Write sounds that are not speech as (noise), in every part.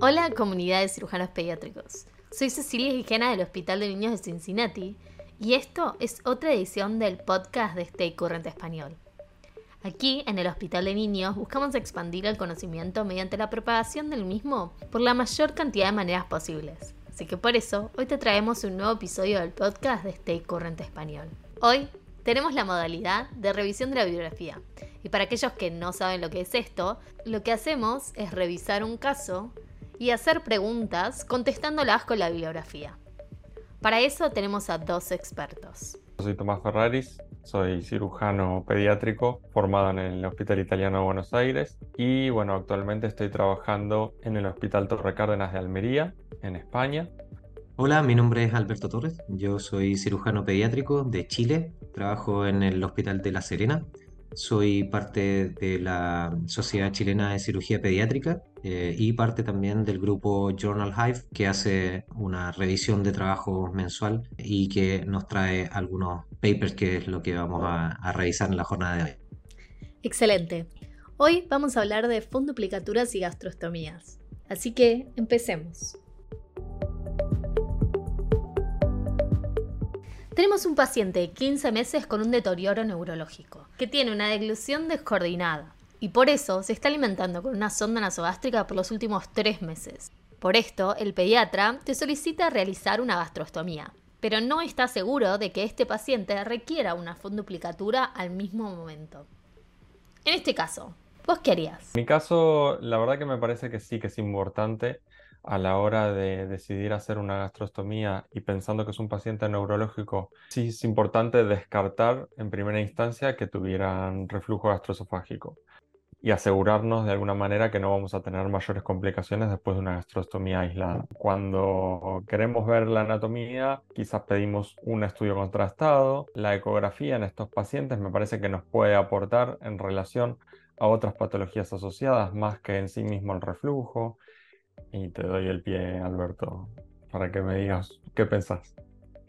Hola comunidad de cirujanos pediátricos. Soy Cecilia Gijena del Hospital de Niños de Cincinnati y esto es otra edición del podcast de Stay Current Español. Aquí, en el Hospital de Niños, buscamos expandir el conocimiento mediante la propagación del mismo por la mayor cantidad de maneras posibles. Así que por eso, hoy te traemos un nuevo episodio del podcast de Stay Current Español. Hoy tenemos la modalidad de revisión de la bibliografía. Y para aquellos que no saben lo que es esto, lo que hacemos es revisar un caso y hacer preguntas contestándolas con la bibliografía. Para eso tenemos a dos expertos. Soy Tomás Ferraris, soy cirujano pediátrico formado en el Hospital Italiano de Buenos Aires y bueno, actualmente estoy trabajando en el Hospital Torre Cárdenas de Almería, en España. Hola, mi nombre es Alberto Torres, yo soy cirujano pediátrico de Chile, trabajo en el Hospital de La Serena soy parte de la Sociedad Chilena de Cirugía Pediátrica eh, y parte también del grupo Journal Hive, que hace una revisión de trabajo mensual y que nos trae algunos papers, que es lo que vamos a, a revisar en la jornada de hoy. Excelente. Hoy vamos a hablar de funduplicaturas y gastrostomías. Así que empecemos. Tenemos un paciente de 15 meses con un deterioro neurológico, que tiene una deglución descoordinada, y por eso se está alimentando con una sonda nasogástrica por los últimos 3 meses. Por esto, el pediatra te solicita realizar una gastrostomía, pero no está seguro de que este paciente requiera una funduplicatura al mismo momento. En este caso, ¿vos qué harías? En mi caso, la verdad que me parece que sí que es importante a la hora de decidir hacer una gastrostomía y pensando que es un paciente neurológico, sí es importante descartar en primera instancia que tuvieran reflujo gastroesofágico y asegurarnos de alguna manera que no vamos a tener mayores complicaciones después de una gastrostomía aislada. Cuando queremos ver la anatomía, quizás pedimos un estudio contrastado. La ecografía en estos pacientes me parece que nos puede aportar en relación a otras patologías asociadas más que en sí mismo el reflujo. Y te doy el pie, Alberto, para que me digas qué pensás.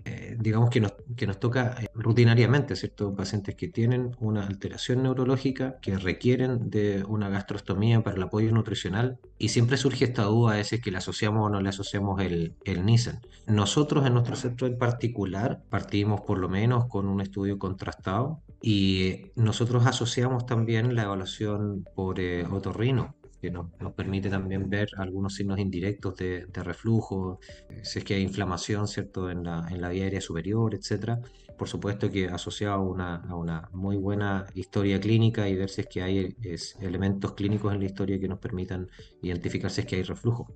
Eh, digamos que nos, que nos toca eh, rutinariamente, ¿cierto? Pacientes que tienen una alteración neurológica, que requieren de una gastrostomía para el apoyo nutricional, y siempre surge esta duda a veces que le asociamos o no le asociamos el, el Nissen. Nosotros en nuestro centro en particular partimos por lo menos con un estudio contrastado y nosotros asociamos también la evaluación por eh, otorrino que nos, permite también ver algunos signos indirectos de, reflujo, eh, si es que hay inflamación ¿cierto? En, la, en la vía aérea superior, etc. Por supuesto que asociado a una, a una muy buena historia clínica y ver si es que hay elementos clínicos en la historia que nos permitan identificar si es que hay reflujo.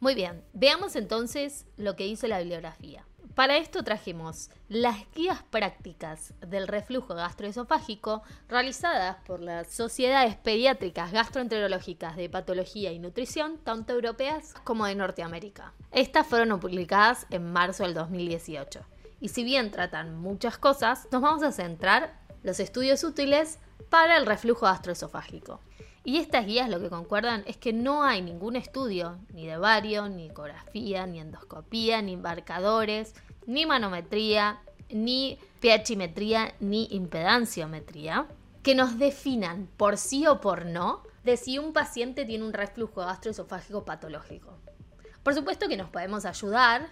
Muy bien, veamos entonces lo que hizo la bibliografía. Para esto trajimos las guías prácticas del reflujo gastroesofágico realizadas por las sociedades pediátricas gastroenterológicas de patología y nutrición, tanto europeas como de Norteamérica. Estas fueron publicadas en marzo del 2018. Y si bien tratan muchas cosas, nos vamos a centrar los estudios útiles para el reflujo gastroesofágico. Y estas guías lo que concuerdan es que no hay ningún estudio, ni de vario, ni ecografía, ni endoscopía, ni embarcadores, ni manometría, ni pHimetría, ni impedanciometría, que nos definan por sí o por no de si un paciente tiene un reflujo gastroesofágico patológico. Por supuesto que nos podemos ayudar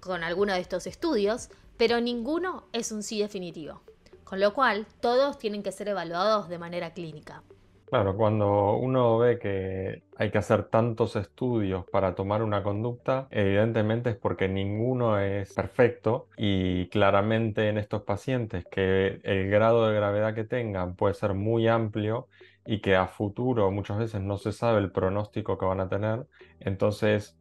con alguno de estos estudios, pero ninguno es un sí definitivo, con lo cual todos tienen que ser evaluados de manera clínica. Claro, cuando uno ve que hay que hacer tantos estudios para tomar una conducta, evidentemente es porque ninguno es perfecto y claramente en estos pacientes que el grado de gravedad que tengan puede ser muy amplio y que a futuro muchas veces no se sabe el pronóstico que van a tener, entonces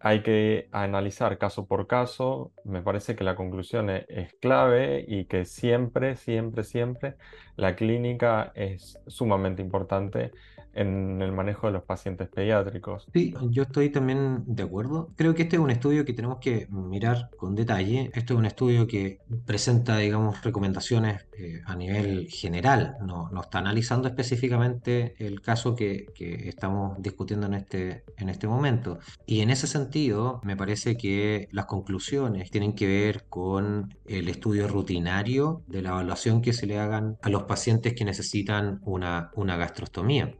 hay que analizar caso por caso. Me parece que la conclusión e-, es, clave y que siempre, siempre, siempre la clínica es sumamente importante en el manejo de los pacientes pediátricos. Sí, yo estoy también de acuerdo. Creo que este es un estudio que tenemos que mirar con detalle. Este es un estudio que presenta, digamos, recomendaciones eh, a nivel general. No, no, está analizando específicamente el caso que, que, estamos discutiendo en este, en este momento. Y en ese sentido, me parece que las conclusiones tienen que ver con el estudio rutinario de la evaluación que se le hagan a los pacientes que necesitan una, una gastrostomía.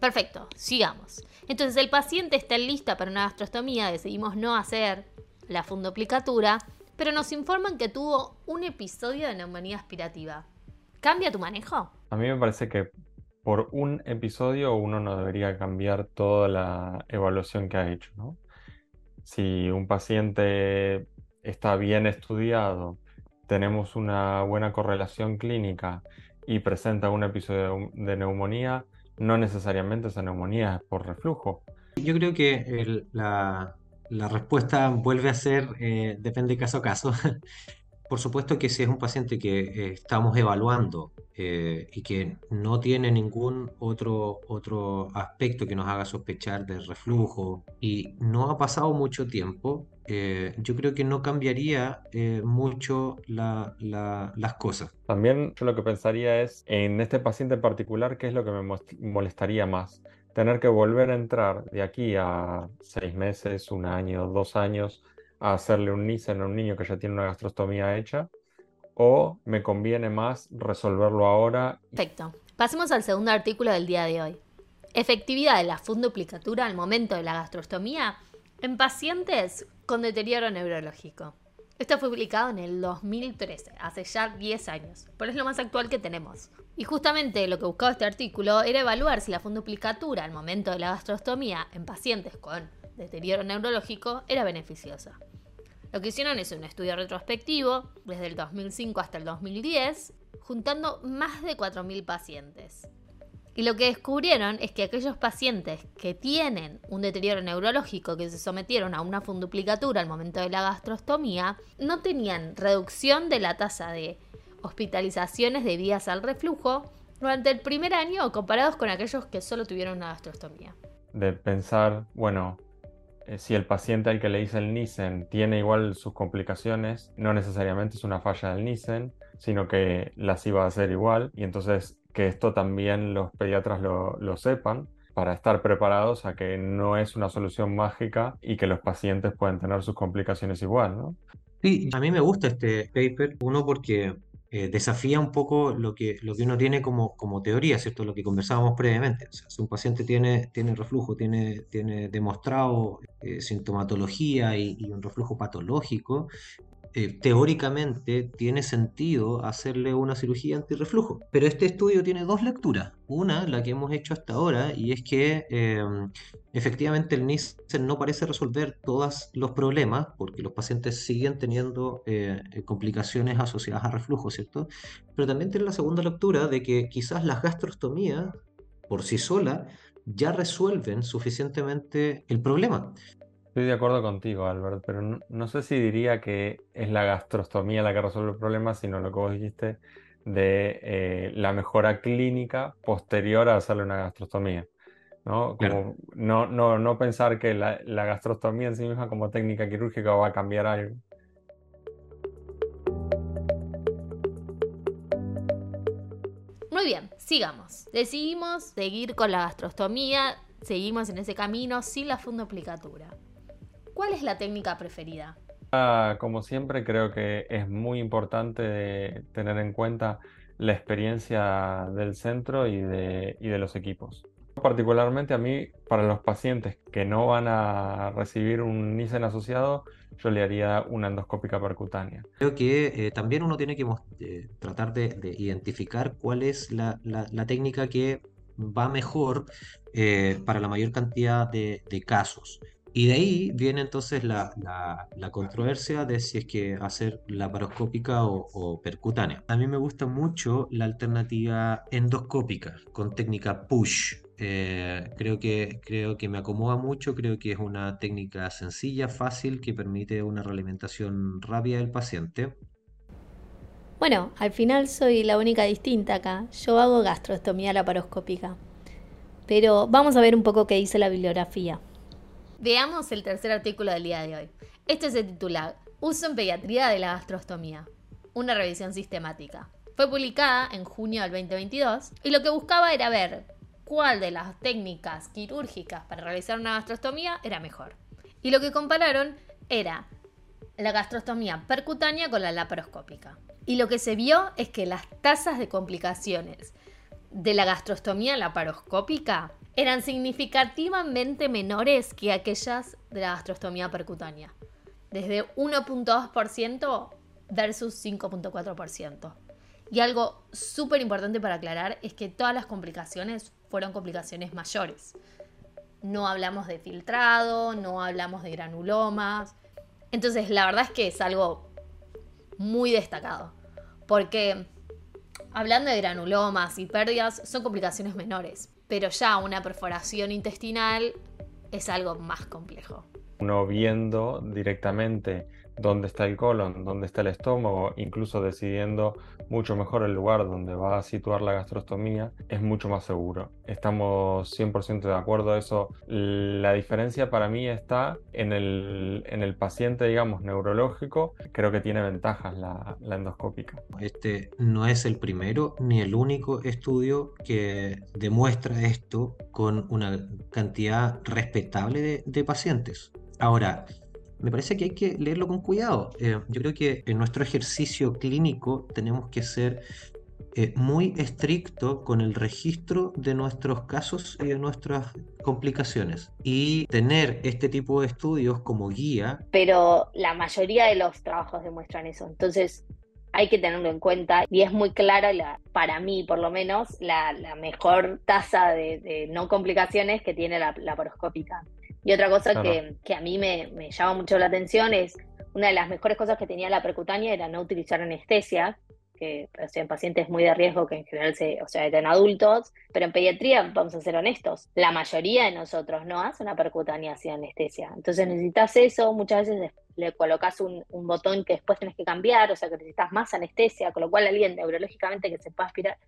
Perfecto, sigamos. Entonces el paciente está lista para una gastrostomía, decidimos no hacer la fundoplicatura, pero nos informan que tuvo un episodio de neumonía aspirativa. ¿Cambia tu manejo? A mí me parece que por un episodio uno no debería cambiar toda la evaluación que ha hecho, ¿no? Si un paciente está bien estudiado, tenemos una buena correlación clínica y presenta un episodio de neumonía, no necesariamente esa neumonía es por reflujo. Yo creo que la, respuesta vuelve a ser, eh, depende caso a caso. (laughs) Por supuesto que si es un paciente que eh, estamos evaluando eh, y que no tiene ningún otro, otro aspecto que nos haga sospechar de reflujo y no ha pasado mucho tiempo, eh, yo creo que no cambiaría mucho las cosas. También yo lo que pensaría es, en este paciente en particular, ¿qué es lo que me molestaría más? Tener que volver a entrar de aquí a seis meses, un año, dos años a hacerle un Nissen a un niño que ya tiene una gastrostomía hecha? ¿O me conviene más resolverlo ahora? Perfecto. Pasemos al segundo artículo del día de hoy. Efectividad de la funduplicatura al momento de la gastrostomía en pacientes con deterioro neurológico. Esto fue publicado en el 2013, hace ya 10 años, pero es lo más actual que tenemos. Y justamente lo que buscaba este artículo era evaluar si la funduplicatura al momento de la gastrostomía en pacientes con deterioro neurológico era beneficiosa. Lo que hicieron es un estudio retrospectivo desde el 2005 hasta el 2010, juntando más de 4.000 pacientes. Y lo que descubrieron es que aquellos pacientes que tienen un deterioro neurológico, que se sometieron a una funduplicatura al momento de la gastrostomía, no tenían reducción de la tasa de hospitalizaciones debidas al reflujo durante el primer año comparados con aquellos que solo tuvieron una gastrostomía. De pensar, bueno, si el paciente al que le hice el Nissen tiene igual sus complicaciones, no necesariamente es una falla del Nissen, sino que las iba a hacer igual y entonces que esto también los pediatras lo, lo sepan para estar preparados a que no es una solución mágica y que los pacientes pueden tener sus complicaciones igual, ¿no? Sí, a mí me gusta este paper, uno porque eh, desafía un poco lo que, lo que uno tiene como, como teoría, ¿cierto? Lo que conversábamos previamente. O sea, si un paciente tiene, tiene reflujo, tiene, tiene demostrado eh, sintomatología y, y, un reflujo patológico, eh, teóricamente tiene sentido hacerle una cirugía antirreflujo. Pero este estudio tiene dos lecturas. Una, la que hemos hecho hasta ahora, y es que em, efectivamente el Nissen no parece resolver todos los problemas, porque los pacientes siguen teniendo eh, complicaciones asociadas a reflujo, ¿cierto? Pero también tiene la segunda lectura de que quizás las gastrostomías por sí solas ya resuelven suficientemente el problema. Estoy de acuerdo contigo, Albert, pero no, sé si diría que es la gastrostomía la que resuelve el problema, sino lo que vos dijiste de eh, la mejora clínica posterior a hacerle una gastrostomía. ¿no? Como no, no, no pensar que la, la gastrostomía en sí misma como técnica quirúrgica va a cambiar algo. Muy bien, sigamos. Decidimos seguir con la gastrostomía, seguimos en ese camino sin la fundoplicatura. ¿Cuál es la técnica preferida? Ah, como siempre, creo que es muy importante tener en cuenta la experiencia del centro y de, y de los equipos. Particularmente a mí, para los pacientes que no van a recibir un Nissen asociado, yo le haría una endoscópica percutánea. Creo que eh, también uno tiene que eh, tratar de, identificar cuál es la, técnica que va mejor eh, para la mayor cantidad de, de casos. Y de ahí viene entonces la, controversia de si es que hacer laparoscópica o, o, percutánea. A mí me gusta mucho la alternativa endoscópica con técnica push. Eh, creo, que, creo que me acomoda mucho, creo que es una técnica sencilla, fácil, que permite una realimentación rápida del paciente. Bueno, al final soy la única distinta acá. Yo hago gastrostomía laparoscópica. Pero vamos a ver un poco qué dice la bibliografía. Veamos el tercer artículo del día de hoy. Este se titula Uso en pediatría de la gastrostomía. Una revisión sistemática. Fue publicada en junio del 2022 y lo que buscaba era ver cuál de las técnicas quirúrgicas para realizar una gastrostomía era mejor. Y lo que compararon era la gastrostomía percutánea con la laparoscópica. Y lo que se vio es que las tasas de complicaciones de la gastrostomía laparoscópica eran significativamente menores que aquellas de la gastrostomía percutánea, desde 1.2% versus 5.4%. Y algo súper importante para aclarar es que todas las complicaciones fueron complicaciones mayores. No hablamos de filtrado, no hablamos de granulomas. Entonces, la verdad es que es algo muy destacado. Porque hablando de granulomas y pérdidas, son complicaciones menores. Pero ya una perforación intestinal es algo más complejo. Uno viendo directamente dónde está el colon, dónde está el estómago, incluso decidiendo mucho mejor el lugar donde va a situar la gastrostomía, es mucho más seguro. Estamos 100% de acuerdo a eso. La diferencia para mí está en el, en el paciente, digamos, neurológico. Creo que tiene ventajas la, endoscópica. Este no es el primero ni el único estudio que demuestra esto con una cantidad respetable de pacientes. Ahora, me parece que hay que leerlo con cuidado. Eh, yo creo que en nuestro ejercicio clínico tenemos que ser eh, muy estricto con el registro de nuestros casos y de nuestras complicaciones y tener este tipo de estudios como guía. Pero la mayoría de los trabajos demuestran eso, entonces hay que tenerlo en cuenta y es muy clara, la, para mí por lo menos, la, mejor tasa de, no complicaciones que tiene la laparoscópica. Y otra cosa que, a mí me, llama mucho la atención es, una de las mejores cosas que tenía la percutánea era no utilizar anestesia, que o sea, en pacientes muy de riesgo que en general se, o sea, en adultos, pero en pediatría, vamos a ser honestos, la mayoría de nosotros no hace una percutánea sin anestesia. Entonces necesitas eso, muchas veces le colocas un, un, botón que después tenés que cambiar, o sea que necesitas más anestesia, con lo cual alguien neurológicamente que se pueda aspirar,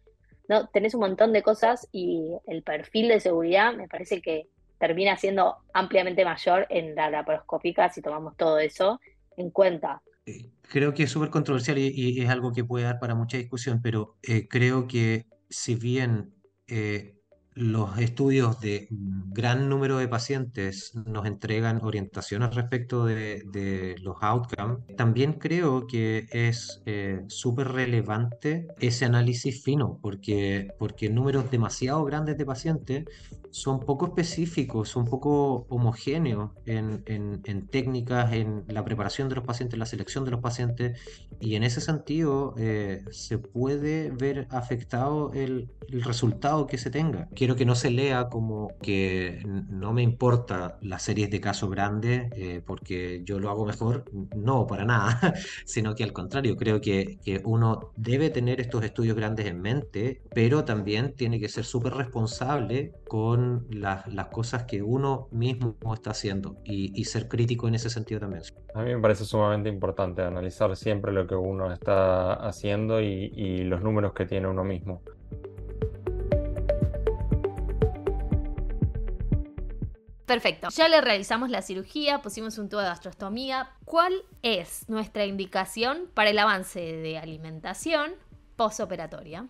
no, tenés un montón de cosas y el perfil de seguridad me parece que termina siendo ampliamente mayor en la laparoscópica si tomamos todo eso en cuenta. Eh, creo que es súper controversial y, es algo que puede dar para mucha discusión, pero eh, creo que si bien eh, los estudios de gran número de pacientes nos entregan orientaciones respecto de, los outcomes. También creo que es eh, súper relevante ese análisis fino, porque, porque números demasiado grandes de pacientes son poco específicos, son poco homogéneos en, técnicas, en la preparación de los pacientes, la selección de los pacientes, y en ese sentido eh, se puede ver afectado el resultado que se tenga quiero que no se lea como que no me importa las series de caso grandes eh, porque yo lo hago mejor. No, para nada, (laughs) sino que al contrario, creo que, que uno debe tener estos estudios grandes en mente, pero también tiene que ser súper responsable con las, las, cosas que uno mismo está haciendo y, y ser crítico en ese sentido también. A mí me parece sumamente importante analizar siempre lo que uno está haciendo y, y los números que tiene uno mismo. Perfecto. Ya le realizamos la cirugía, pusimos un tubo de gastrostomía. ¿Cuál es nuestra indicación para el avance de alimentación posoperatoria?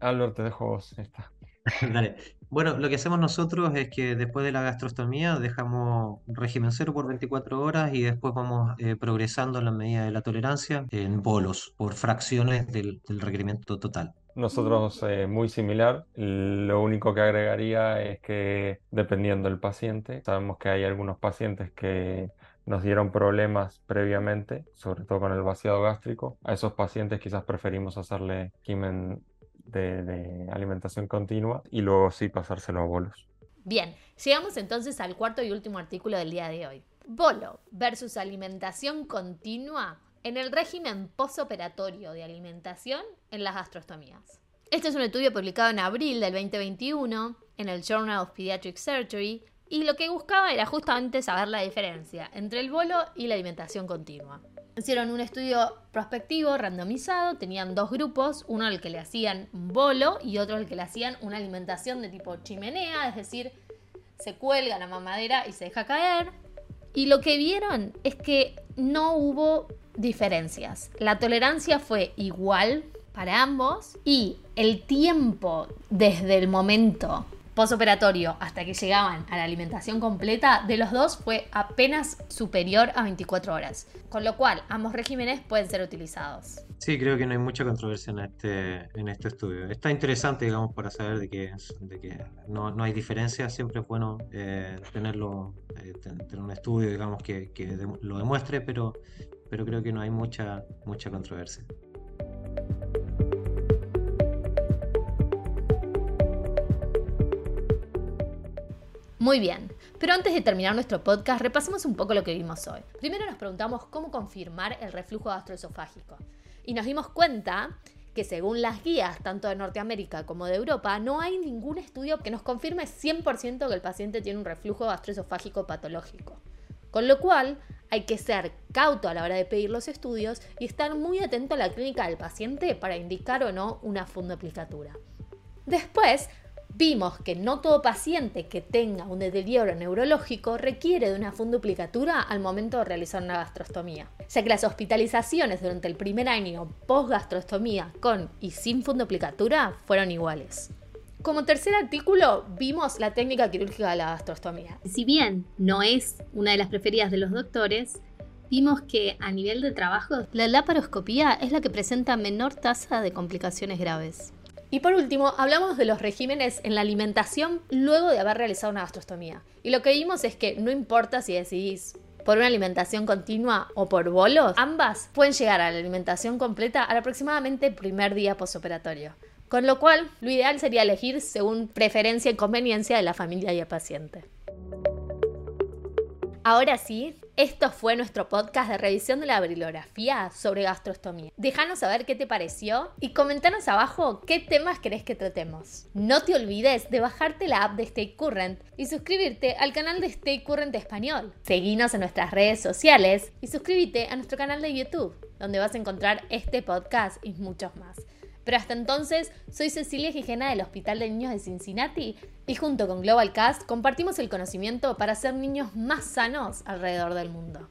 Albert, te dejo vos esta. (laughs) Dale. Bueno, lo que hacemos nosotros es que después de la gastrostomía dejamos régimen cero por 24 horas y después vamos eh, progresando en la medida de la tolerancia en bolos por fracciones del requerimiento total. Nosotros eh, muy similar, lo único que agregaría es que dependiendo del paciente, sabemos que hay algunos pacientes que nos dieron problemas previamente, sobre todo con el vaciado gástrico. A esos pacientes quizás preferimos hacerle quimen de, de alimentación continua y luego sí pasárselo a bolos. Bien, llegamos entonces al cuarto y último artículo del día de hoy. Bolo versus alimentación continua en el régimen posoperatorio de alimentación en las gastrostomías. Este es un estudio publicado en abril del 2021 en el Journal of Pediatric Surgery y lo que buscaba era justamente saber la diferencia entre el bolo y la alimentación continua. Hicieron un estudio prospectivo randomizado, tenían dos grupos, uno al que le hacían bolo y otro al que le hacían una alimentación de tipo chimenea, es decir, se cuelga la mamadera y se deja caer. Y lo que vieron es que no hubo diferencias. La tolerancia fue igual para ambos y el tiempo desde el momento posoperatorio hasta que llegaban a la alimentación completa, de los dos fue apenas superior a 24 horas, con lo cual ambos regímenes pueden ser utilizados. Sí, creo que no hay mucha controversia en este, en este estudio. Está interesante, digamos, para saber de que, de que no, no hay diferencia. Siempre es bueno eh, tenerlo, eh, tener un estudio, digamos, que, que lo demuestre, pero, pero creo que no hay mucha, mucha controversia. Muy bien, pero antes de terminar nuestro podcast, repasemos un poco lo que vimos hoy. Primero nos preguntamos cómo confirmar el reflujo gastroesofágico. Y nos dimos cuenta que según las guías, tanto de Norteamérica como de Europa, no hay ningún estudio que nos confirme 100% que el paciente tiene un reflujo gastroesofágico patológico. Con lo cual, hay que ser cauto a la hora de pedir los estudios y estar muy atento a la clínica del paciente para indicar o no una fundoplicatura. Después, Vimos que no todo paciente que tenga un deterioro neurológico requiere de una funduplicatura al momento de realizar una gastrostomía, ya que las hospitalizaciones durante el primer año post-gastrostomía con y sin funduplicatura fueron iguales. Como tercer artículo, vimos la técnica quirúrgica de la gastrostomía. Si bien no es una de las preferidas de los doctores, vimos que a nivel de trabajo, la laparoscopía es la que presenta menor tasa de complicaciones graves. Y por último, hablamos de los regímenes en la alimentación luego de haber realizado una gastrostomía. Y lo que vimos es que no importa si decidís por una alimentación continua o por bolos, ambas pueden llegar a la alimentación completa al aproximadamente primer día postoperatorio. Con lo cual, lo ideal sería elegir según preferencia y conveniencia de la familia y el paciente. Ahora sí, esto fue nuestro podcast de revisión de la bibliografía sobre gastrostomía. Déjanos saber qué te pareció y comentanos abajo qué temas querés que tratemos. No te olvides de bajarte la app de Stay Current y suscribirte al canal de Stay Current Español. Seguinos en nuestras redes sociales y suscríbete a nuestro canal de YouTube, donde vas a encontrar este podcast y muchos más. Pero hasta entonces, soy Cecilia Gijena del Hospital de Niños de Cincinnati y junto con Global Cast compartimos el conocimiento para ser niños más sanos alrededor del mundo.